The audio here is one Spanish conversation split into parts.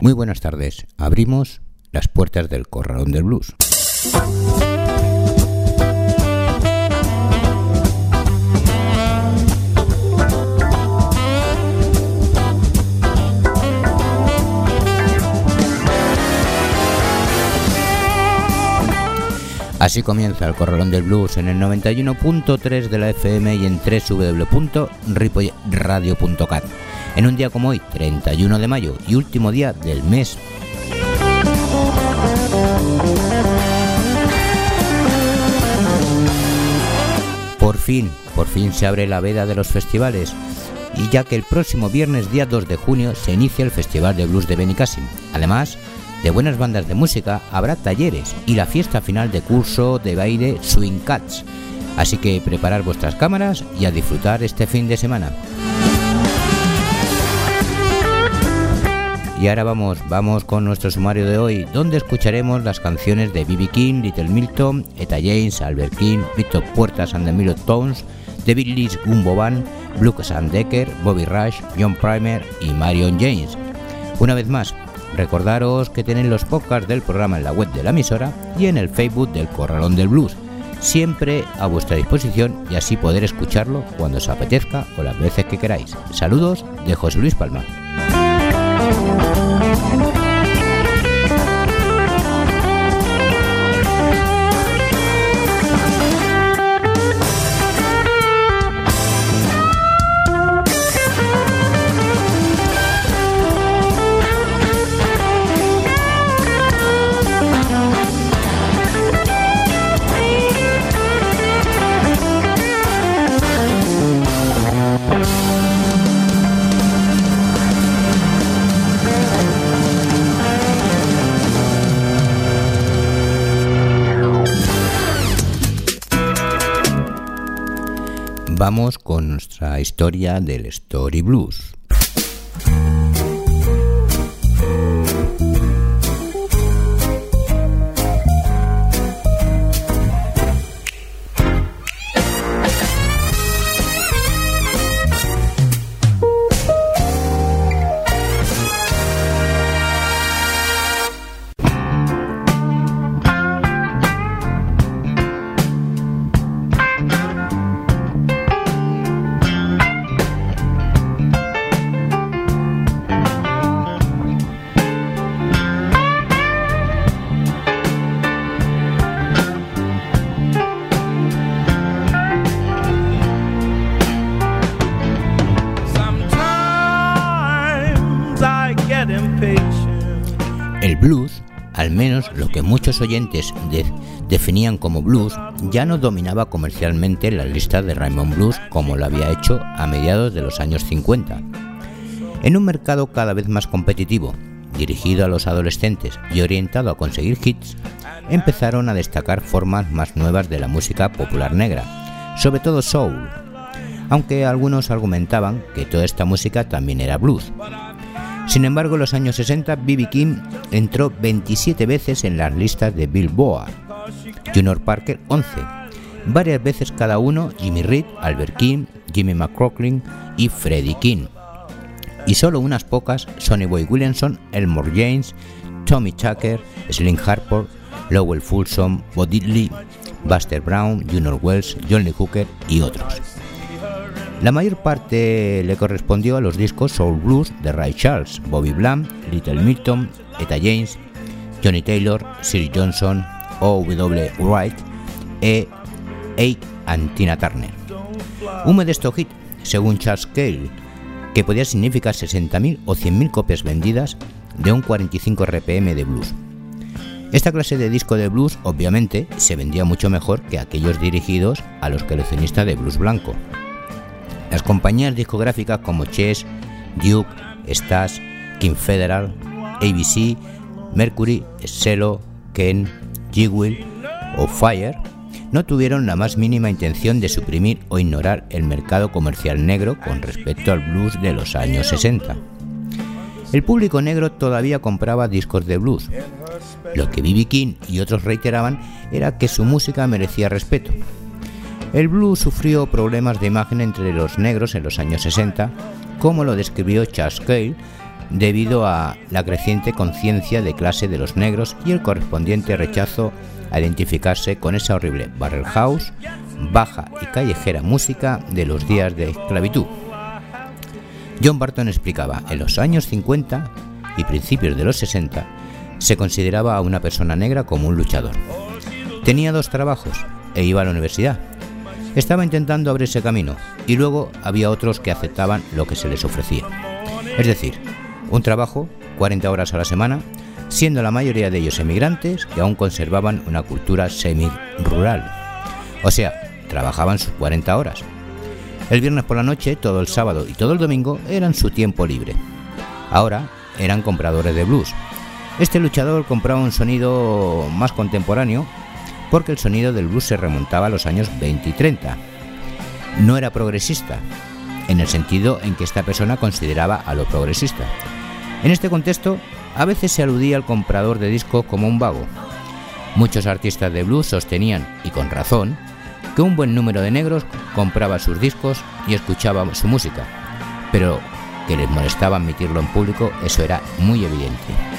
Muy buenas tardes. Abrimos las puertas del Corralón del Blues. Así comienza el Corralón del Blues en el 91.3 de la FM y en www.ripoyradio.cat. En un día como hoy, 31 de mayo y último día del mes. Por fin, por fin se abre la veda de los festivales y ya que el próximo viernes día 2 de junio se inicia el Festival de Blues de Benicassim. Además, de buenas bandas de música, habrá talleres y la fiesta final de curso de baile Swing Cats. Así que preparar vuestras cámaras y a disfrutar este fin de semana. Y ahora vamos, vamos con nuestro sumario de hoy, donde escucharemos las canciones de B.B. King, Little Milton, Eta James, Albert King, Victor Puertas and the Milo Tones, David Lee's Gumbo Band, Lucas and Decker, Bobby Rush, John Primer y Marion James. Una vez más, recordaros que tenéis los podcasts del programa en la web de la emisora y en el Facebook del Corralón del Blues, siempre a vuestra disposición y así poder escucharlo cuando os apetezca o las veces que queráis. Saludos de José Luis Palma. Con nuestra historia del Story Blues. Menos lo que muchos oyentes de- definían como blues, ya no dominaba comercialmente las listas de Raymond Blues como lo había hecho a mediados de los años 50. En un mercado cada vez más competitivo, dirigido a los adolescentes y orientado a conseguir hits, empezaron a destacar formas más nuevas de la música popular negra, sobre todo soul, aunque algunos argumentaban que toda esta música también era blues. Sin embargo, en los años 60, B.B. King entró 27 veces en las listas de Billboard, Junior Parker 11, varias veces cada uno Jimmy Reed, Albert King, Jimmy McCrocklin y Freddie King, y solo unas pocas Sonny Boy Williamson, Elmore James, Tommy Tucker, Slim Harper, Lowell Fulsom, Bo Diddley, Buster Brown, Junior Wells, John Lee Hooker y otros. La mayor parte le correspondió a los discos Soul Blues de Ray Charles, Bobby Bland, Little Milton, Etta James, Johnny Taylor, Sir Johnson, O.W. Wright e Ike and Tina Turner. Un modesto hit, según Charles Cale, que podía significar 60.000 o 100.000 copias vendidas de un 45 RPM de blues. Esta clase de disco de blues obviamente se vendía mucho mejor que aquellos dirigidos a los coleccionistas de blues blanco. Las compañías discográficas como Chess, Duke, Stash, King Federal, ABC Mercury, Selo, Ken, Jewel o Fire no tuvieron la más mínima intención de suprimir o ignorar el mercado comercial negro con respecto al blues de los años 60. El público negro todavía compraba discos de blues. Lo que B.B. King y otros reiteraban era que su música merecía respeto. El blues sufrió problemas de imagen entre los negros en los años 60, como lo describió Charles Cale, debido a la creciente conciencia de clase de los negros y el correspondiente rechazo a identificarse con esa horrible barrel house, baja y callejera música de los días de esclavitud. John Barton explicaba, en los años 50 y principios de los 60 se consideraba a una persona negra como un luchador. Tenía dos trabajos e iba a la universidad. Estaba intentando abrirse camino y luego había otros que aceptaban lo que se les ofrecía. Es decir, un trabajo, 40 horas a la semana, siendo la mayoría de ellos emigrantes que aún conservaban una cultura semi-rural. O sea, trabajaban sus 40 horas, el viernes por la noche, todo el sábado y todo el domingo eran su tiempo libre. Ahora eran compradores de blues. Este luchador compraba un sonido más contemporáneo porque el sonido del blues se remontaba a los años 20 y 30. No era progresista, en el sentido en que esta persona consideraba a lo progresista. En este contexto, a veces se aludía al comprador de discos como un vago. Muchos artistas de blues sostenían, y con razón, que un buen número de negros compraba sus discos y escuchaba su música, pero que les molestaba admitirlo en público, eso era muy evidente.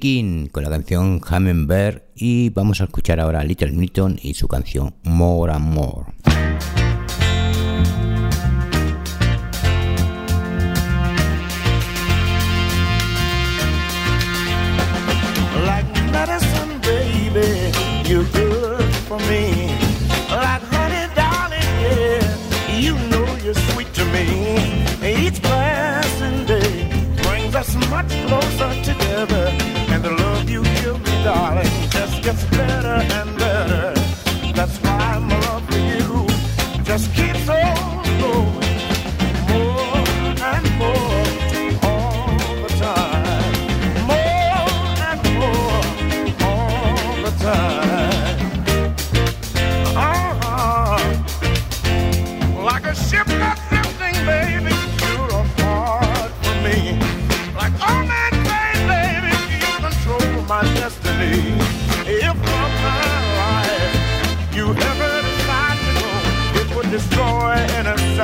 B.B. King con la canción Hummingbird y vamos a escuchar ahora a Little Milton y su canción More and More. Like medicine, baby, you're good for me. Like honey, darling, yeah, you know you're sweet to me.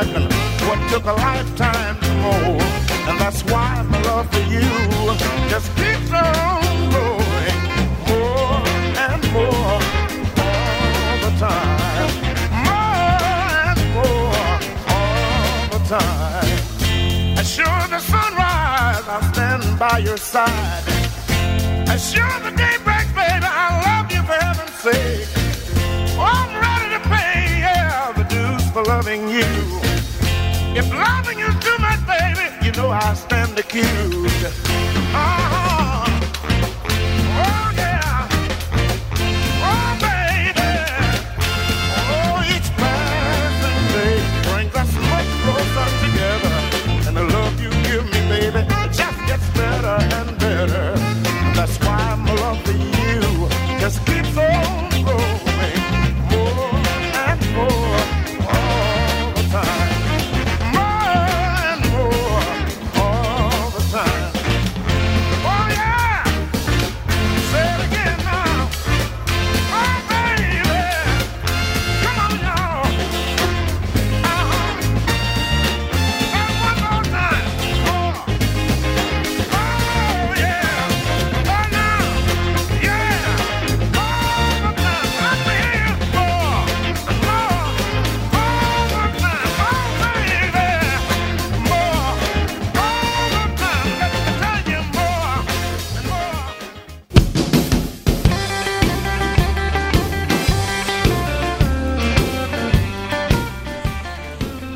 In what took a lifetime to mold. And that's why my love for you just keeps on growing more and more all the time. More and more all the time. As sure the sunrise, I'll stand by your side. As sure the day say, oh, I'm ready to pay, yeah, the dues for loving you. If loving you too much, baby, you know I stand accused. Uh-huh.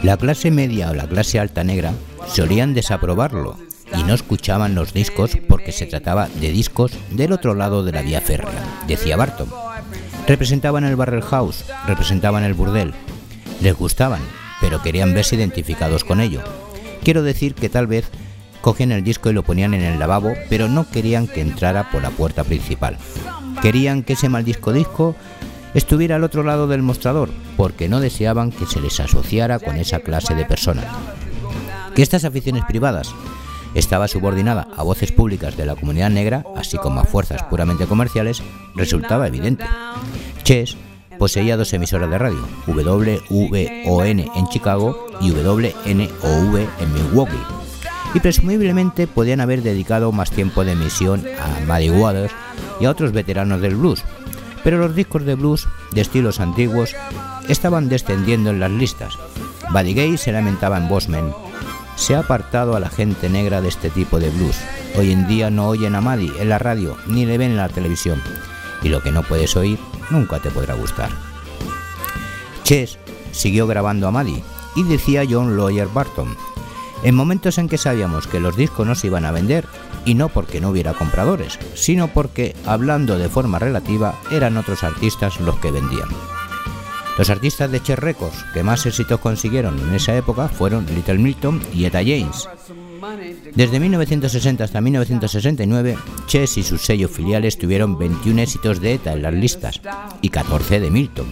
La clase media o la clase alta negra solían desaprobarlo y no escuchaban los discos porque se trataba de discos del otro lado de la vía férrea, decía Barton. Representaban el barrel house, representaban el burdel. Les gustaban, pero querían verse identificados con ello. Quiero decir que tal vez cogían el disco y lo ponían en el lavabo, pero no querían que entrara por la puerta principal. Querían que ese mal disco disco estuviera al otro lado del mostrador, porque no deseaban que se les asociara con esa clase de personas. Que estas aficiones privadas estaba subordinada a voces públicas de la comunidad negra, así como a fuerzas puramente comerciales, resultaba evidente. Chess poseía dos emisoras de radio, WVON en Chicago y WNOV en Milwaukee, y presumiblemente podían haber dedicado más tiempo de emisión a Muddy Waters y a otros veteranos del blues, pero los discos de blues de estilos antiguos estaban descendiendo en las listas. Buddy Gay se lamentaba en Bosman, se ha apartado a la gente negra de este tipo de blues. Hoy en día no oyen a Maddie en la radio ni le ven en la televisión. Y lo que no puedes oír nunca te podrá gustar. Chess siguió grabando a Maddie y decía John Lawyer Barton. En momentos en que sabíamos que los discos no se iban a vender, y no porque no hubiera compradores, sino porque, hablando de forma relativa, eran otros artistas los que vendían. Los artistas de Chess Records que más éxitos consiguieron en esa época fueron Little Milton y Etta James. Desde 1960 hasta 1969, Chess y sus sellos filiales tuvieron 21 éxitos de Etta en las listas y 14 de Milton.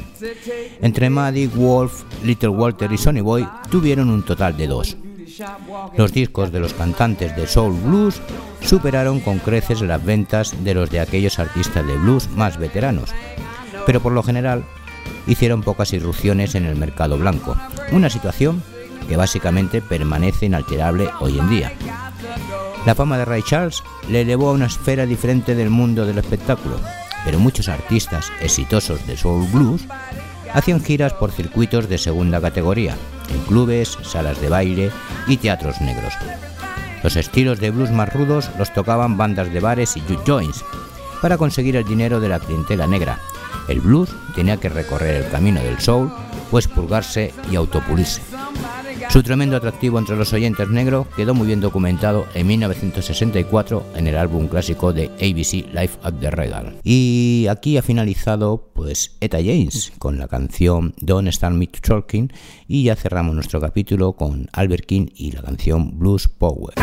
Entre Maddie, Wolf, Little Walter y Sonny Boy tuvieron un total de dos. Los discos de los cantantes de soul blues superaron con creces las ventas de los de aquellos artistas de blues más veteranos, pero por lo general hicieron pocas irrupciones en el mercado blanco, una situación que básicamente permanece inalterable hoy en día. La fama de Ray Charles le elevó a una esfera diferente del mundo del espectáculo, pero muchos artistas exitosos de soul blues hacían giras por circuitos de segunda categoría, en clubes, salas de baile y teatros negros. Los estilos de blues más rudos los tocaban bandas de bares y juke joints para conseguir el dinero de la clientela negra, el blues tenía que recorrer el camino del soul, pues purgarse y autopulirse. Su tremendo atractivo entre los oyentes negros quedó muy bien documentado en 1964 en el álbum clásico de ABC Life at the Regal. Y aquí ha finalizado pues Etta James con la canción Don't Start Me Talking y ya cerramos nuestro capítulo con Albert King y la canción Blues Power.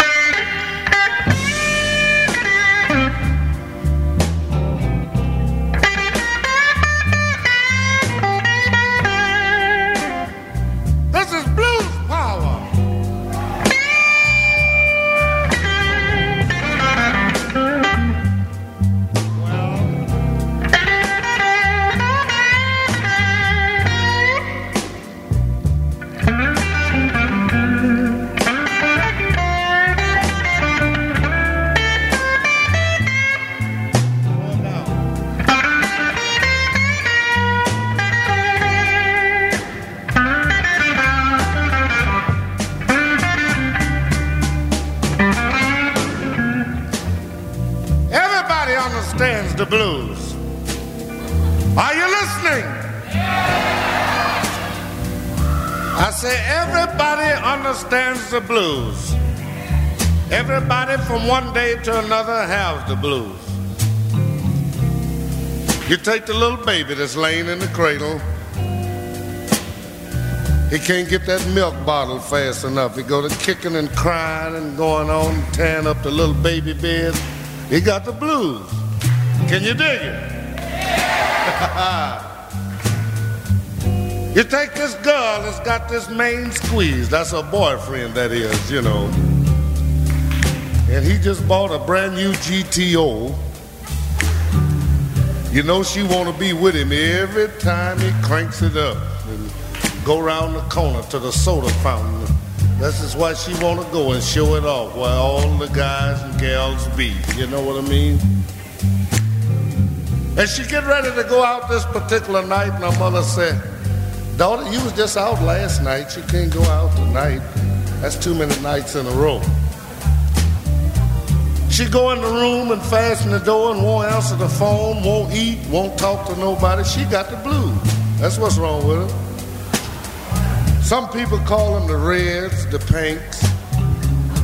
Understands the blues. Everybody from one day to another has the blues. You take the little baby that's laying in the cradle. He can't get that milk bottle fast enough. He go to kicking and crying and going on, tearing up the little baby bed. He got the blues. Can you dig it? You take this girl that's got this main squeeze, that's her boyfriend, that is, you know. And he just bought a brand new GTO. You know she want to be with him every time he cranks it up and go around the corner to the soda fountain. This is why she want to go and show it off where all the guys and gals be. You know what I mean? And she get ready to go out this particular night, and her mother said, Daughter, you was just out last night. You can't go out tonight. That's too many nights in a row. She go in the room and fasten the door and won't answer the phone, won't eat, won't talk to nobody. She got the blues. That's what's wrong with her. Some people call them the reds, the pinks.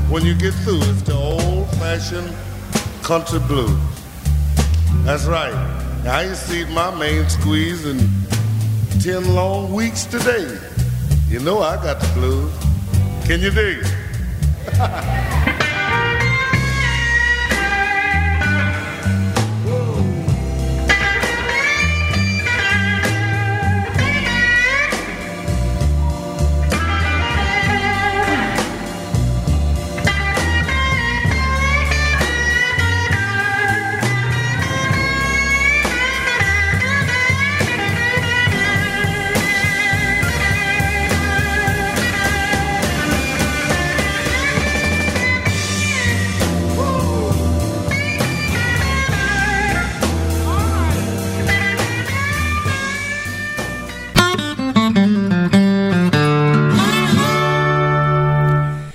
When you get through, it's the old-fashioned country blues. That's right. I ain't seen my main squeeze in ten long weeks today. You know I got the blues. Can you dig it?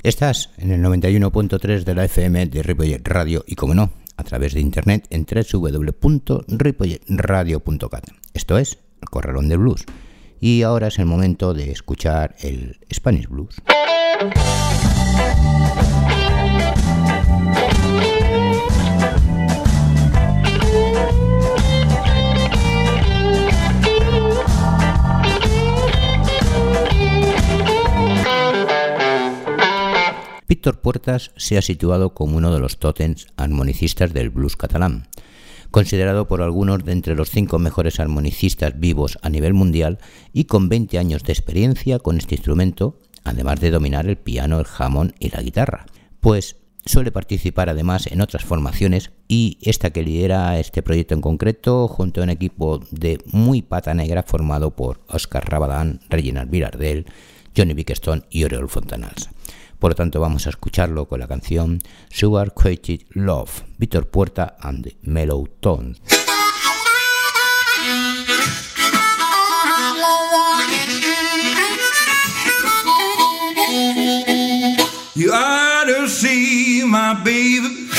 Estás en el 91.3 de la FM de Ripollet Radio y, como no, a través de internet en www.ripolletradio.cat. Esto es el Corralón Blues. Y ahora es el momento de escuchar el Spanish Blues. Víctor Puertas se ha situado como uno de los tótems armonicistas del blues catalán, considerado por algunos de entre los cinco mejores armonicistas vivos a nivel mundial y con 20 años de experiencia con este instrumento, además de dominar el piano, el jamón y la guitarra. Pues suele participar además en otras formaciones y esta que lidera este proyecto en concreto junto a un equipo de muy pata negra formado por Oscar Rabadán, Reginald Virardel, Johnny Bickstone y Oriol Fontanals. Por lo tanto, vamos a escucharlo con la canción Sugar Quated Love, Víctor Puerta and the Mellow Tones. You ought to see my baby.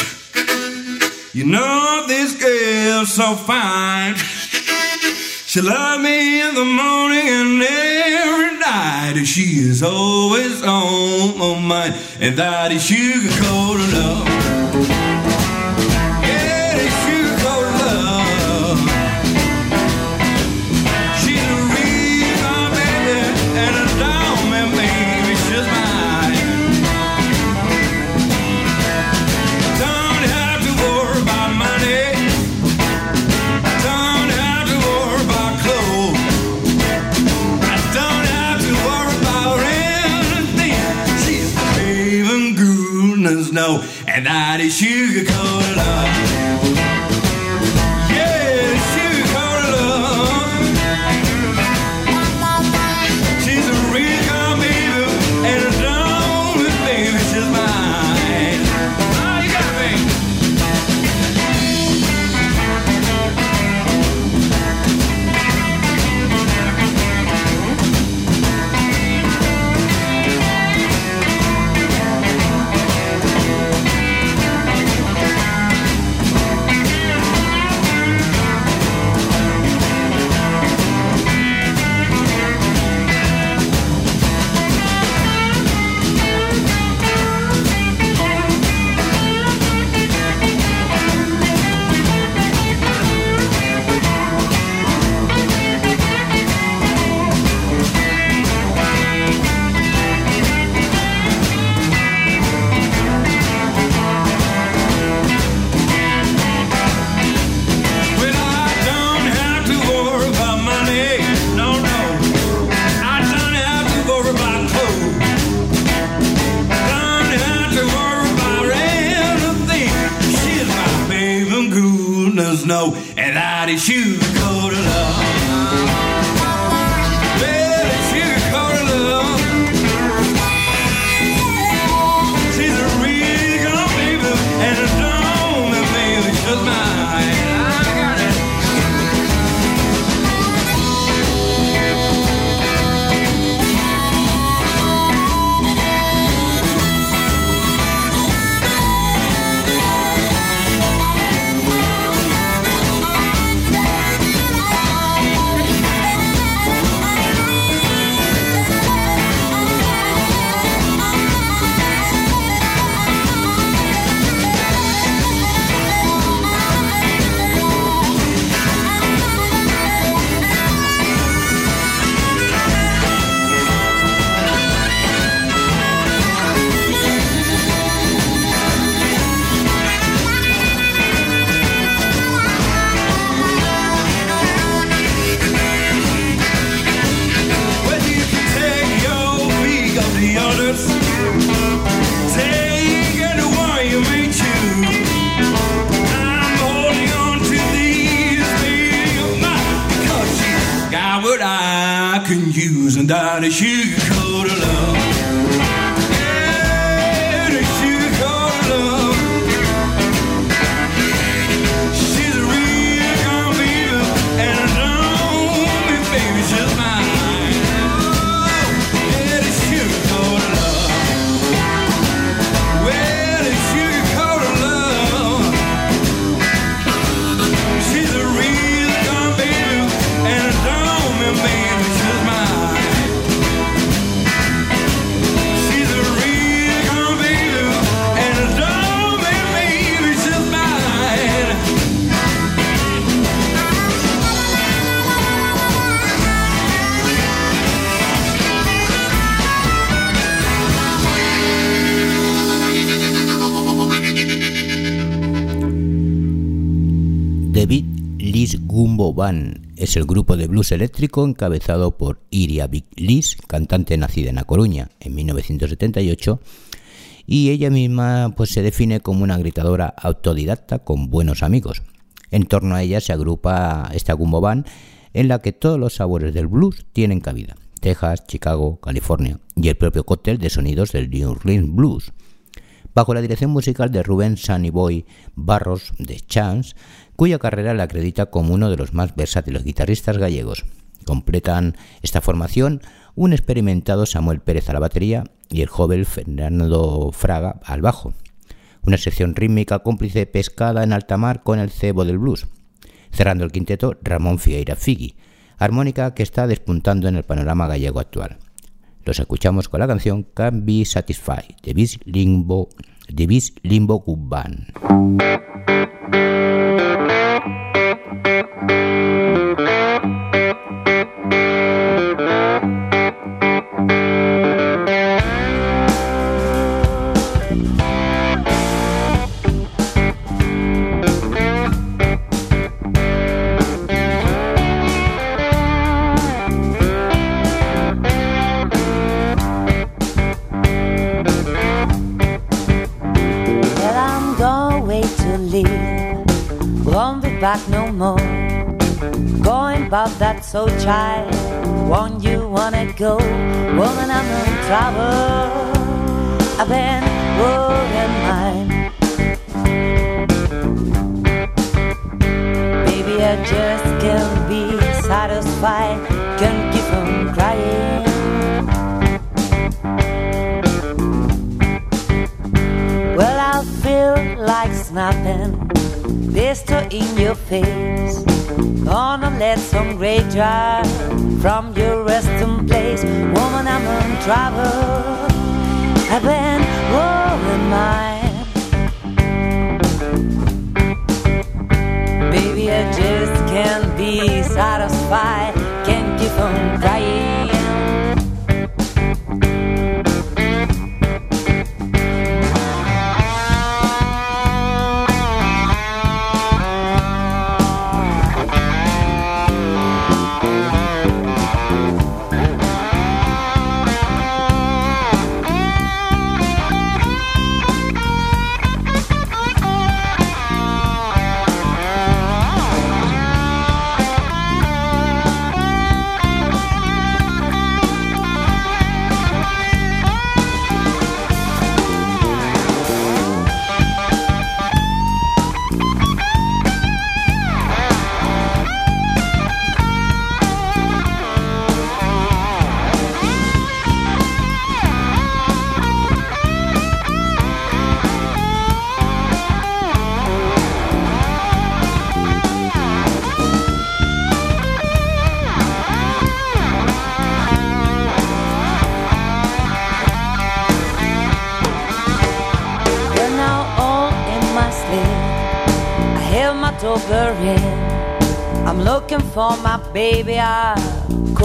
You know this girl's so fine. She loved me in the morning and every night. She is always on my mind, and that is sugar coated love. Goodness know, and that is sugar coated love. And Band es el grupo de blues eléctrico encabezado por Iria Lis, cantante nacida en A Coruña en 1978, y ella misma pues, se define como una gritadora autodidacta con buenos amigos. En torno a ella se agrupa esta Gumbo Band en la que todos los sabores del blues tienen cabida. Texas, Chicago, California y el propio cóctel de sonidos del New Orleans Blues bajo la dirección musical de Rubén Sunny Boy Barros de Chance, cuya carrera le acredita como uno de los más versátiles guitarristas gallegos. Completan esta formación un experimentado Samuel Pérez a la batería y el joven Fernando Fraga al bajo. Una sección rítmica cómplice pescada en alta mar con el cebo del blues. Cerrando el quinteto, Ramón Figueira Figui, armónica que está despuntando en el panorama gallego actual. Los escuchamos con la canción Can Be Satisfied de Bis Limbo, de Limbo Good Band. Back no more. Going about that so child. Won't you wanna go? Woman, I'm in trouble. I've been worrying mine. Baby, I just can't be satisfied. Can't keep on crying. Well, I feel like snapping pistol in your face. Gonna let some great drive from your resting place. Woman, I'm in trouble. I've been rolling mine. Baby, I just can't be satisfied. Can't keep on crying.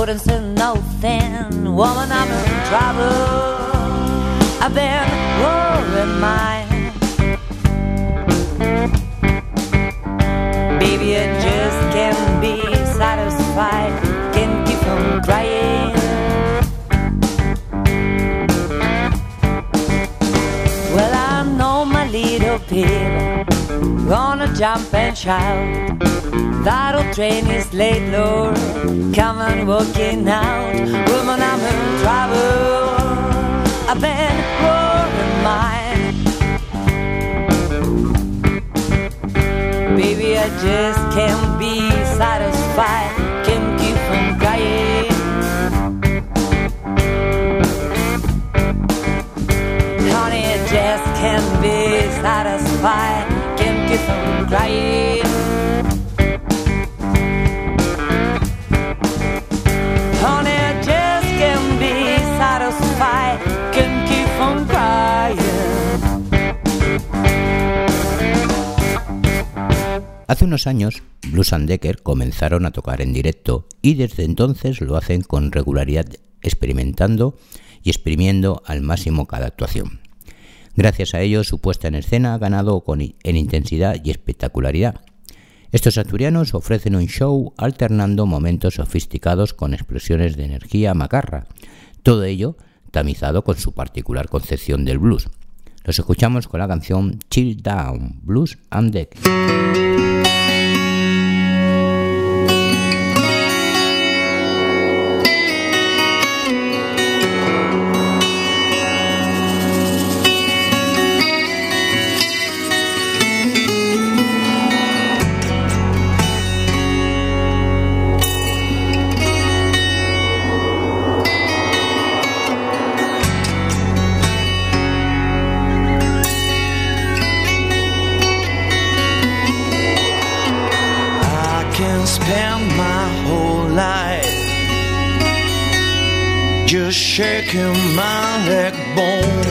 Couldn't say nothing. Woman, I'm in trouble. I've been worrying mine. Babe. Gonna jump and shout. That old train is late, Lord. Come on, walking out. Woman, I'm in trouble. I've been rolling mine. Baby, I just can't be satisfied. Hace unos años, Blues and Decker comenzaron a tocar en directo y desde entonces lo hacen con regularidad experimentando y exprimiendo al máximo cada actuación. Gracias a ello, su puesta en escena ha ganado con, en intensidad y espectacularidad. Estos asturianos ofrecen un show alternando momentos sofisticados con explosiones de energía macarra, todo ello tamizado con su particular concepción del blues. Los escuchamos con la canción Chill Down, Blues and Deck. Just shaking my leg bone.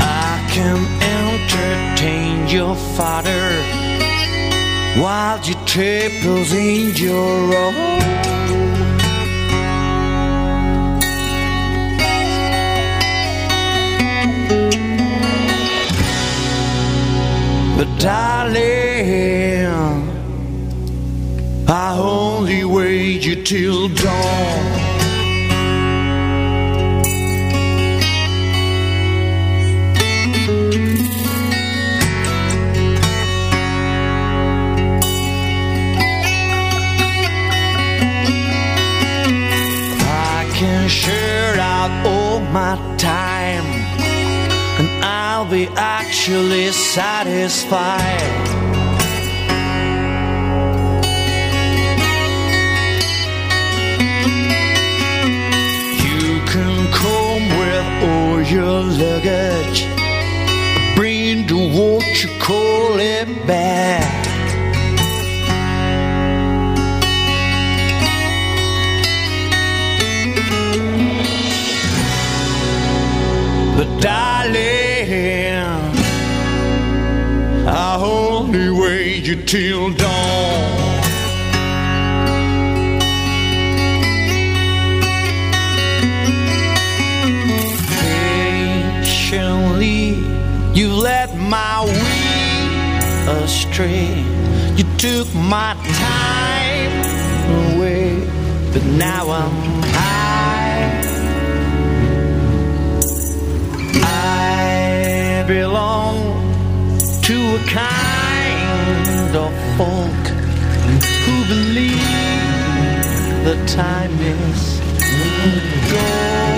I can entertain your father while you tables in your own. But darling, I only wait you till dawn. I can share out all my time I'll be actually satisfied. You can come with all your luggage, bring the what you call it back. But darling, you till dawn. Patiently, you led my way astray. You took my time away, but now I'm high. I belong to a kind of folk who believe the time is gone.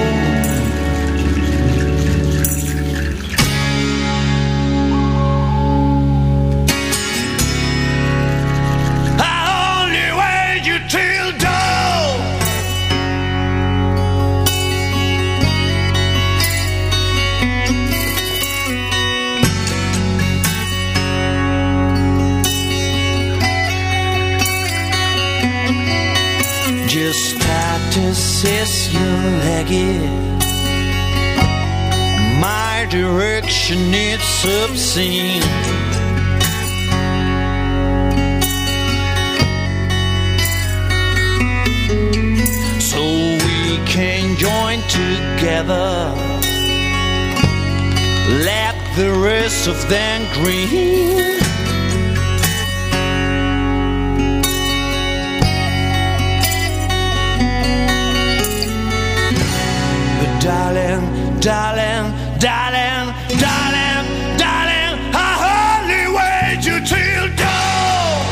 You. My direction it's obscene. So we can join together. Let the rest of them green. Darling, darling, darling, darling. I hardly wait you till dawn.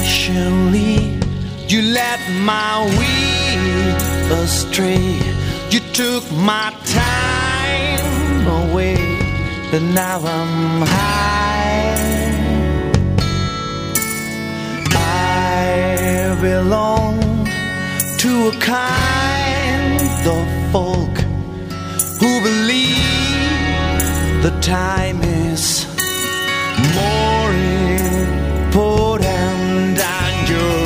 Patiently, you let my will astray. You took my time away, but now I'm high. Belong to a kind of folk who believe the time is more important than your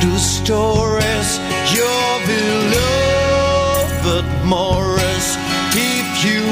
voodoo stories. Your beloved Morris, if you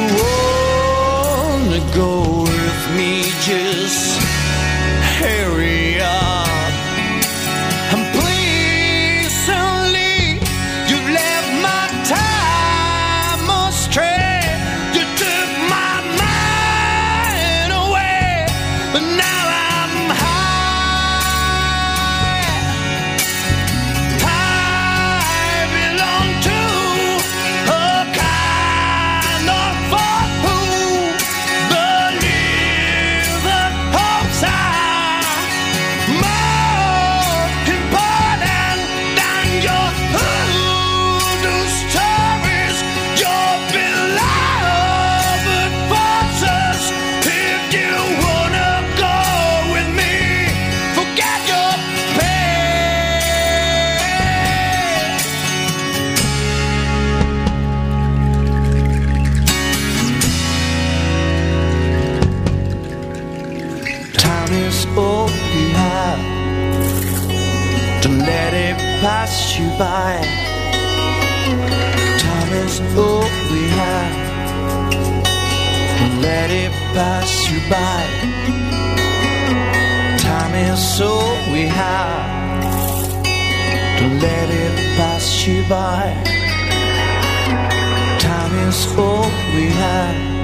it pass you by. Time is all we have let it pass you by. Time is all we have to let it pass you by. Time is all we have.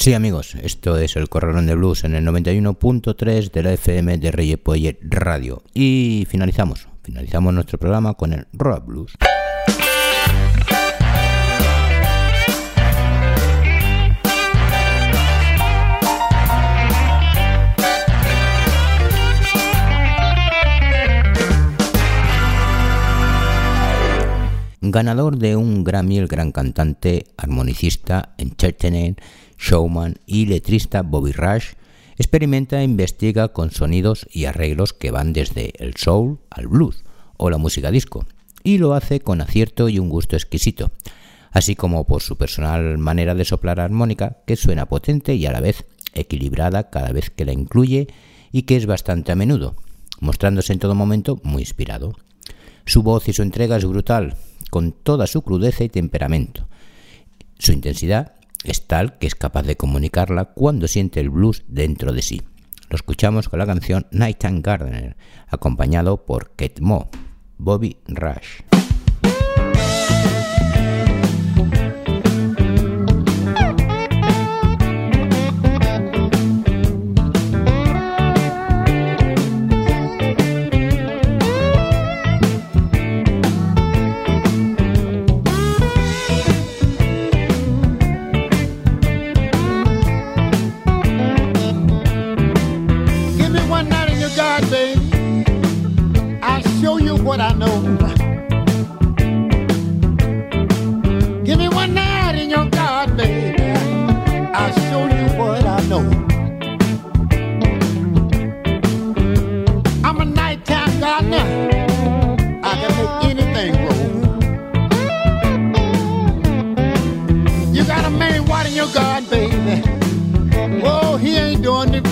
Sí, amigos, esto es el Corralón de Blues en el 91.3 de la FM de Reyes Radio. Y finalizamos, finalizamos nuestro programa con el Rock Blues. Ganador de un Grammy, el gran cantante, armonicista, entertainer, showman y letrista Bobby Rush experimenta e investiga con sonidos y arreglos que van desde el soul al blues o la música disco, y lo hace con acierto y un gusto exquisito, así como por su personal manera de soplar armónica que suena potente y a la vez equilibrada cada vez que la incluye y que es bastante a menudo, mostrándose en todo momento muy inspirado. Su voz y su entrega es brutal, con toda su crudeza y temperamento. Su intensidad es tal que es capaz de comunicarla cuando siente el blues dentro de sí. Lo escuchamos con la canción Nighttime Gardener, acompañado por Kate Mo, Bobby Rush.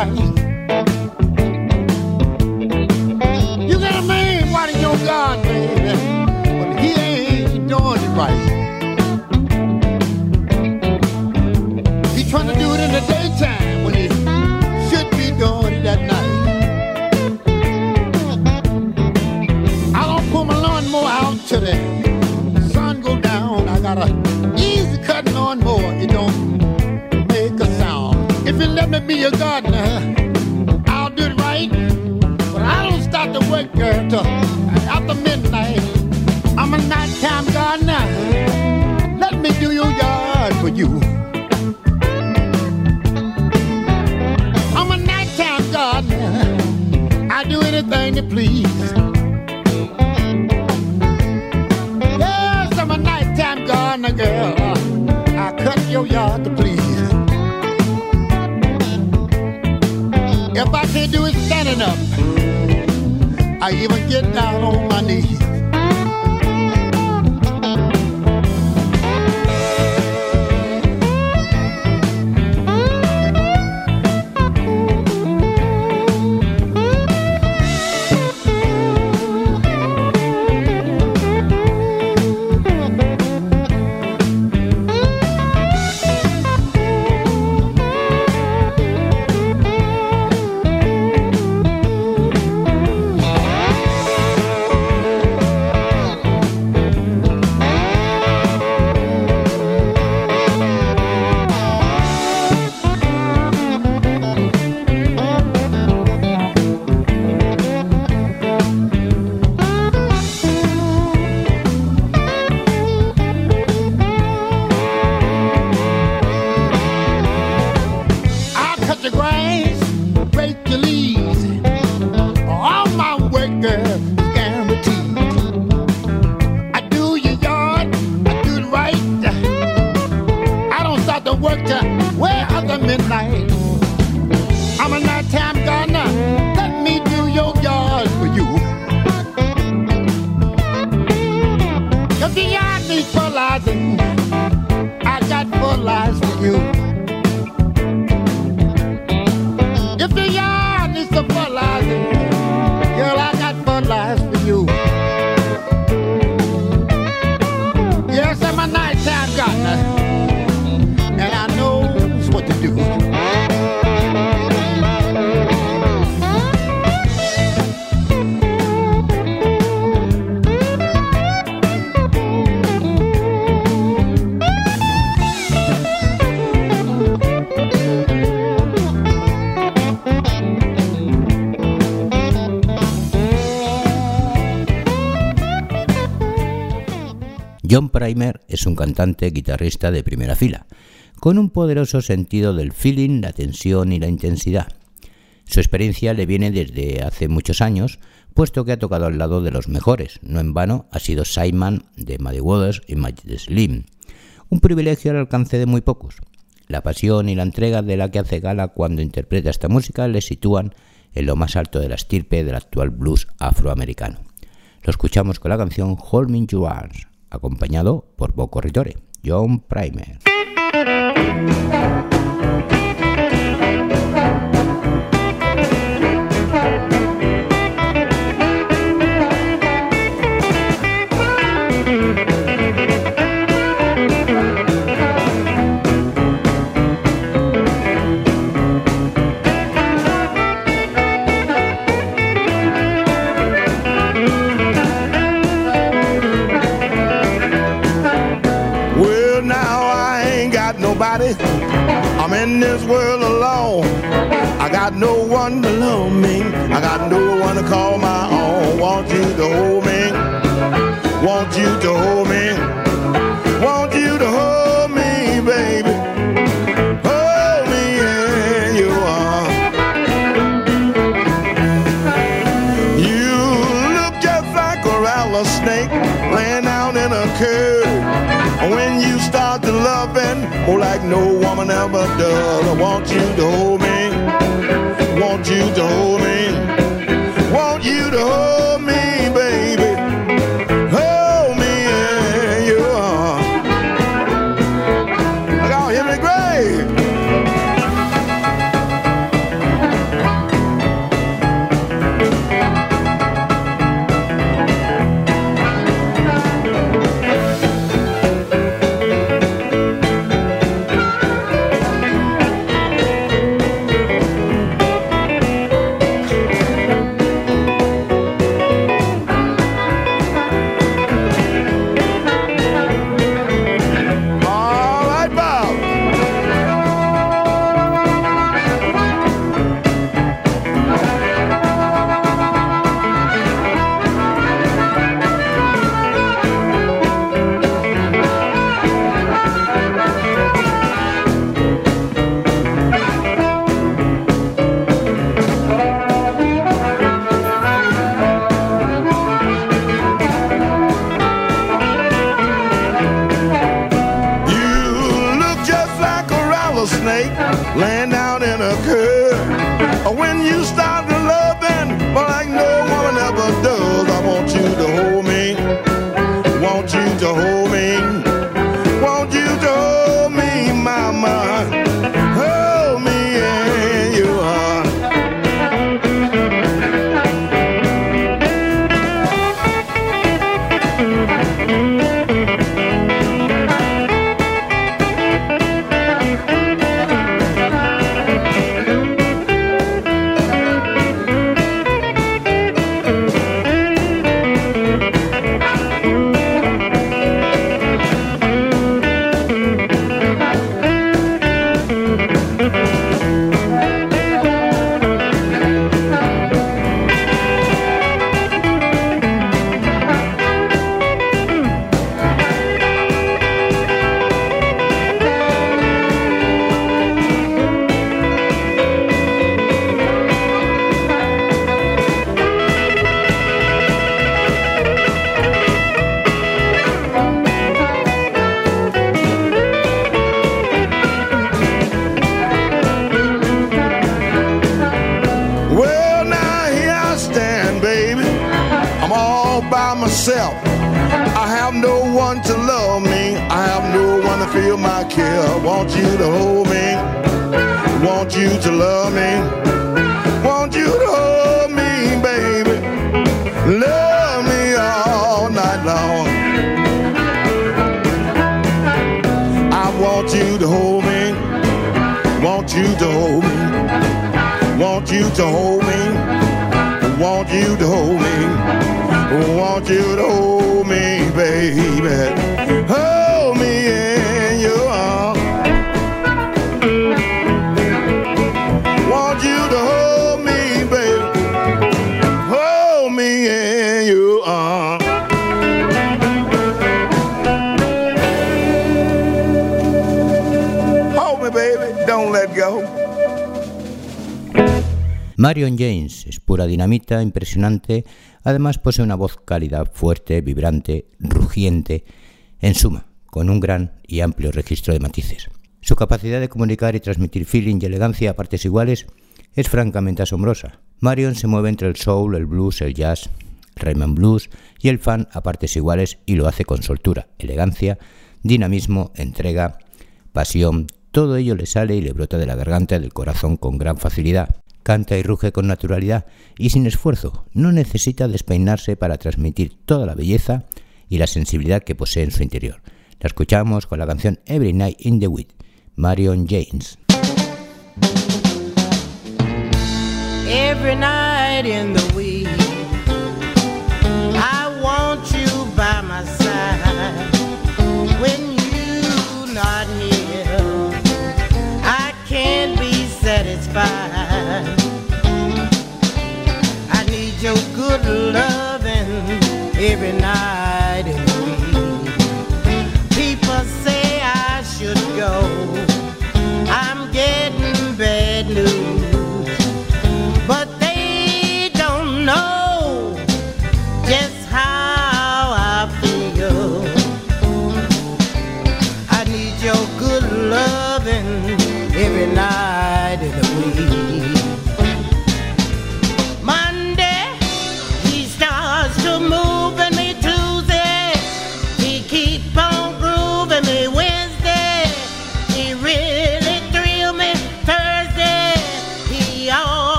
time. Primer es un cantante guitarrista de primera fila, con un poderoso sentido del feeling, la tensión y la intensidad. Su experiencia le viene desde hace muchos años, puesto que ha tocado al lado de los mejores. No en vano ha sido Simon de Muddy Waters y Magic Slim. Un privilegio al alcance de muy pocos. La pasión y la entrega de la que hace gala cuando interpreta esta música le sitúan en lo más alto de la estirpe del actual blues afroamericano. Lo escuchamos con la canción Hold Me acompañado por Bob Corritore, John Primer. No one to love me. I got no one to call my own. Want you to hold me. Want you to hold me. Want you to hold me, baby. Hold me in your arms. You look just like a rattlesnake laying down in a curve. When you start to loving, oh, like no woman ever does. I want you to hold me, want you to hold me, myself. I have no one to love me. I have no one to feel my care. Want you to hold me. Want you to love me. Want you to hold me, baby. Love me all night long. I want you to hold me. Want you to hold me. Want you to hold me. Want you to hold me. Want you to hold me, baby. Marion James es pura dinamita, impresionante, además posee una voz cálida, fuerte, vibrante, rugiente, en suma, con un gran y amplio registro de matices. Su capacidad de comunicar y transmitir feeling y elegancia a partes iguales es francamente asombrosa. Marion se mueve entre el soul, el blues, el jazz, el rhythm and blues y el fan a partes iguales y lo hace con soltura, elegancia, dinamismo, entrega, pasión, todo ello le sale y le brota de la garganta y del corazón con gran facilidad. Canta y ruge con naturalidad y sin esfuerzo. No necesita despeinarse para transmitir toda la belleza y la sensibilidad que posee en su interior. La escuchamos con la canción Every Night in the Weed, Marion James. every night in the week. I want you by my side when you not loving every night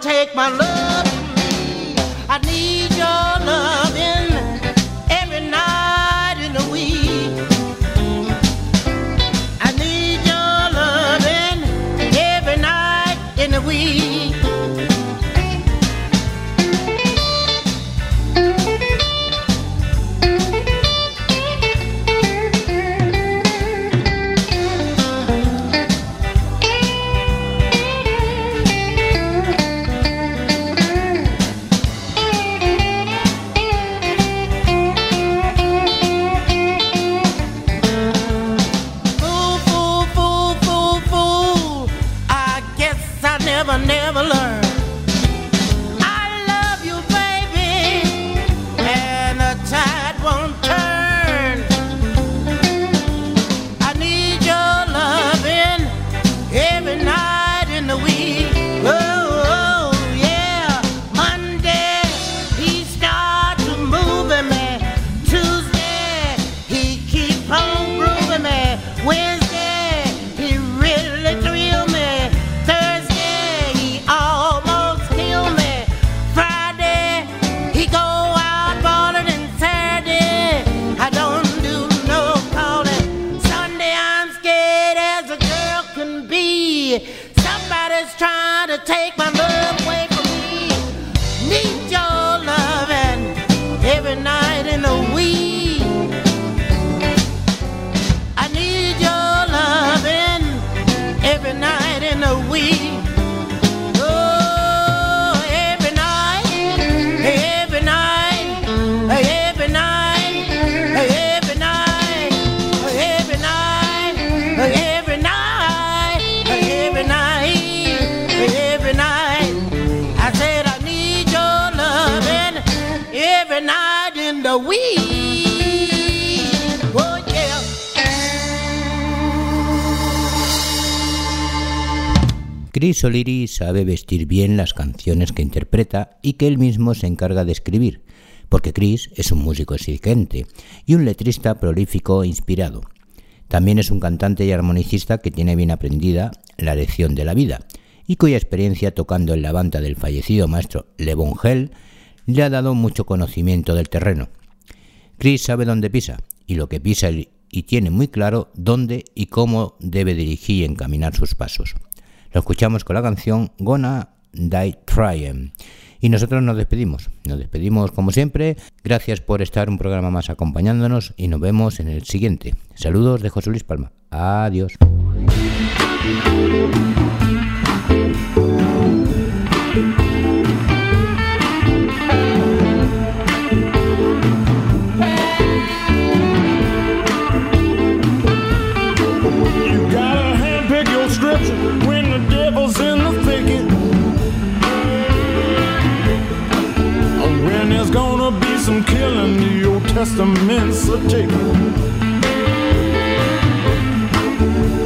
take my love Chris O'Leary sabe vestir bien las canciones que interpreta y que él mismo se encarga de escribir, porque Chris es un músico exigente y un letrista prolífico e inspirado. También es un cantante y armonicista que tiene bien aprendida la lección de la vida y cuya experiencia tocando en la banda del fallecido maestro Le Bon le ha dado mucho conocimiento del terreno. Chris sabe dónde pisa y lo que pisa y tiene muy claro dónde y cómo debe dirigir y encaminar sus pasos. Lo escuchamos con la canción Gonna Die Trying. Y nosotros nos despedimos. Nos despedimos como siempre. Gracias por estar un programa más acompañándonos y nos vemos en el siguiente. Saludos de José Luis Palma. Adiós. Old Testament's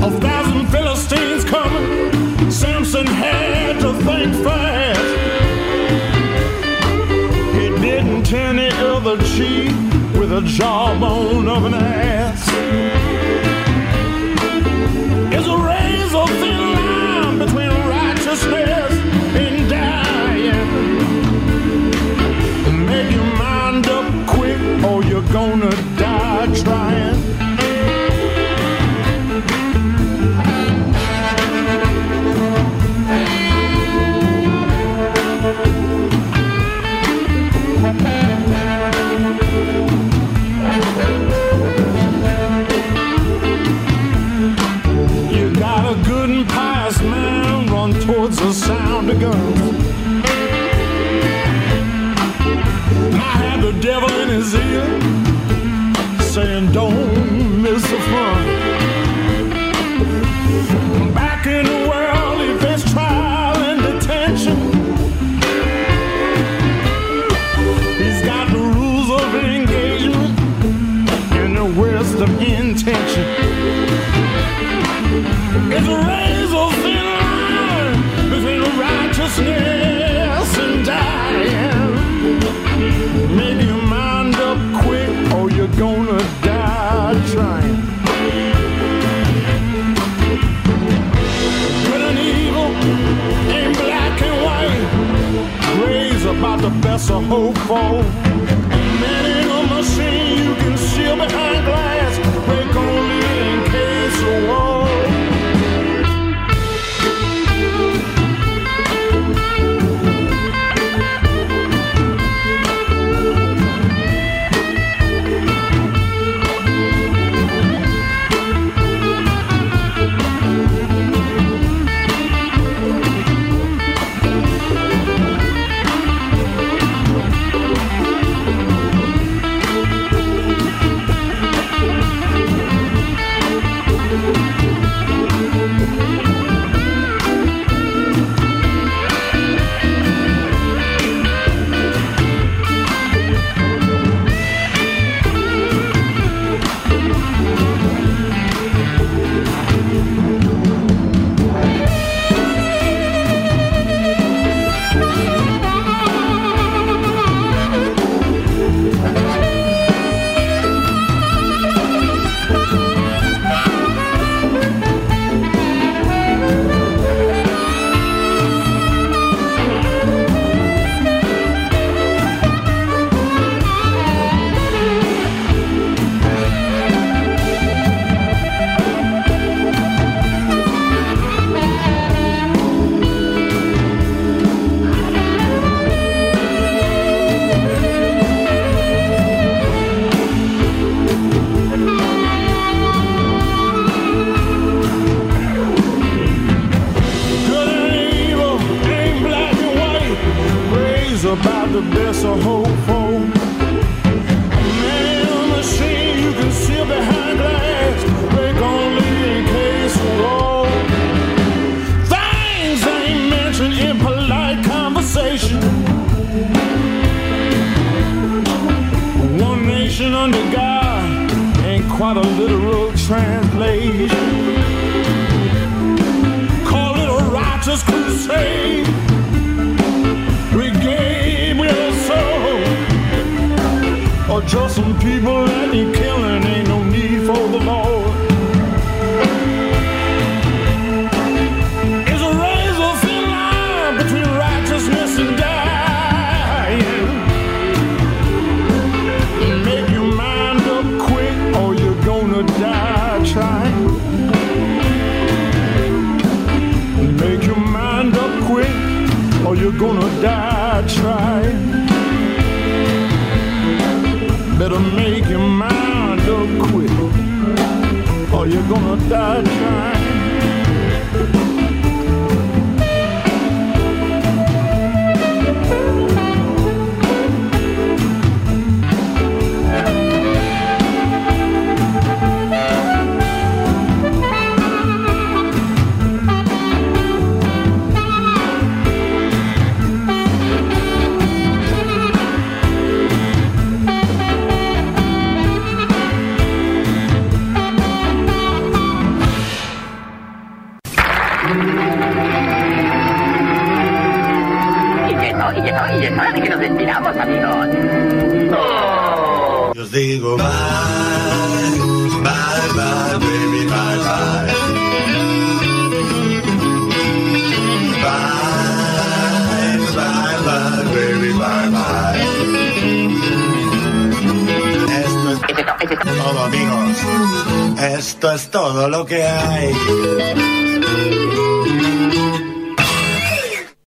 a thousand Philistines coming, Samson had to think fast. He didn't turn the other cheek with a jawbone of an ass. There's a razor thin line between righteousness